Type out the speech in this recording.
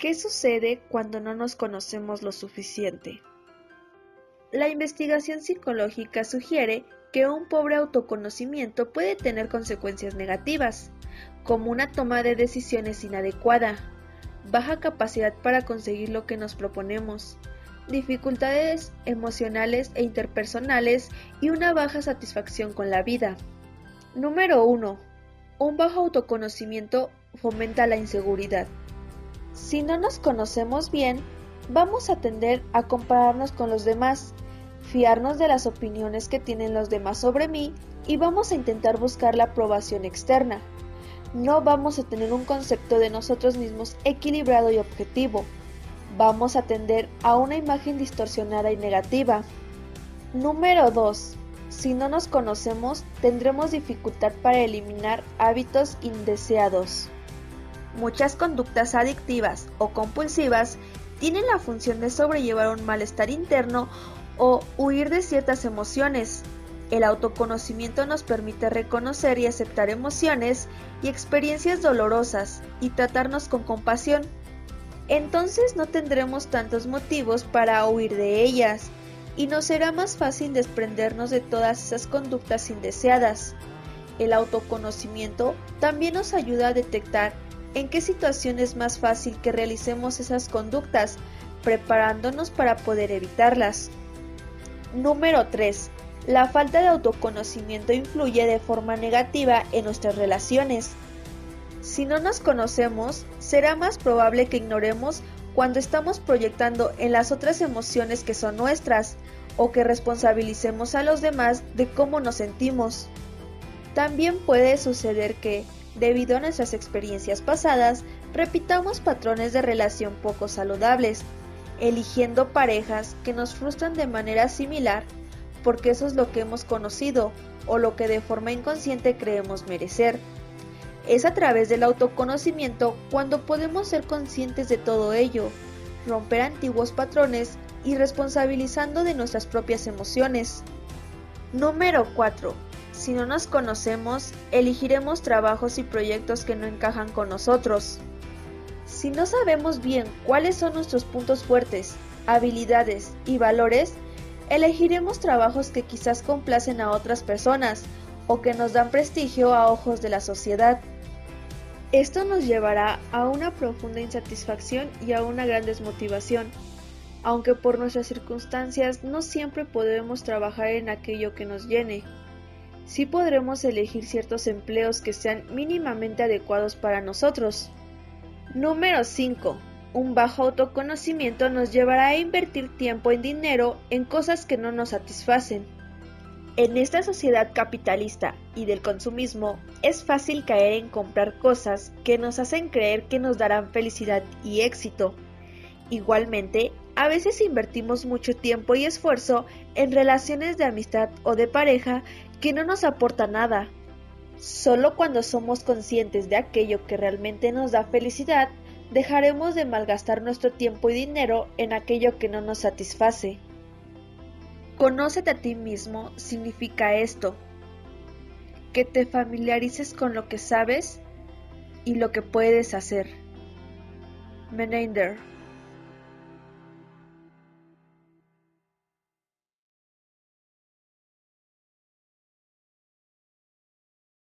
¿Qué sucede cuando no nos conocemos lo suficiente? La investigación psicológica sugiere que un pobre autoconocimiento puede tener consecuencias negativas, como una toma de decisiones inadecuada, baja capacidad para conseguir lo que nos proponemos, dificultades emocionales e interpersonales y una baja satisfacción con la vida. Número 1. Un bajo autoconocimiento fomenta la inseguridad. Si no nos conocemos bien, vamos a tender a compararnos con los demás, fiarnos de las opiniones que tienen los demás sobre mí y vamos a intentar buscar la aprobación externa. No vamos a tener un concepto de nosotros mismos equilibrado y objetivo. Vamos a tender a una imagen distorsionada y negativa. Número 2. Si no nos conocemos, tendremos dificultad para eliminar hábitos indeseados. Muchas conductas adictivas o compulsivas tienen la función de sobrellevar un malestar interno o huir de ciertas emociones. El autoconocimiento nos permite reconocer y aceptar emociones y experiencias dolorosas y tratarnos con compasión. Entonces no tendremos tantos motivos para huir de ellas y nos será más fácil desprendernos de todas esas conductas indeseadas. El autoconocimiento también nos ayuda a detectar en qué situación es más fácil que realicemos esas conductas, preparándonos para poder evitarlas. Número 3. La falta de autoconocimiento influye de forma negativa en nuestras relaciones. Si no nos conocemos, será más probable que ignoremos cuando estamos proyectando en las otras emociones que son nuestras o que responsabilicemos a los demás de cómo nos sentimos. También puede suceder que, debido a nuestras experiencias pasadas, repitamos patrones de relación poco saludables, eligiendo parejas que nos frustran de manera similar porque eso es lo que hemos conocido o lo que de forma inconsciente creemos merecer. Es a través del autoconocimiento cuando podemos ser conscientes de todo ello, romper antiguos patrones y responsabilizando de nuestras propias emociones. Número 4 si no nos conocemos, elegiremos trabajos y proyectos que no encajan con nosotros. Si no sabemos bien cuáles son nuestros puntos fuertes, habilidades y valores, elegiremos trabajos que quizás complacen a otras personas o que nos dan prestigio a ojos de la sociedad. Esto nos llevará a una profunda insatisfacción y a una gran desmotivación, aunque por nuestras circunstancias no siempre podemos trabajar en aquello que nos llene sí podremos elegir ciertos empleos que sean mínimamente adecuados para nosotros. Número 5. Un bajo autoconocimiento nos llevará a invertir tiempo en dinero en cosas que no nos satisfacen. En esta sociedad capitalista y del consumismo es fácil caer en comprar cosas que nos hacen creer que nos darán felicidad y éxito. Igualmente, a veces invertimos mucho tiempo y esfuerzo en relaciones de amistad o de pareja que no nos aporta nada. Solo cuando somos conscientes de aquello que realmente nos da felicidad, dejaremos de malgastar nuestro tiempo y dinero en aquello que no nos satisface. Conócete a ti mismo significa esto, que te familiarices con lo que sabes y lo que puedes hacer. Menander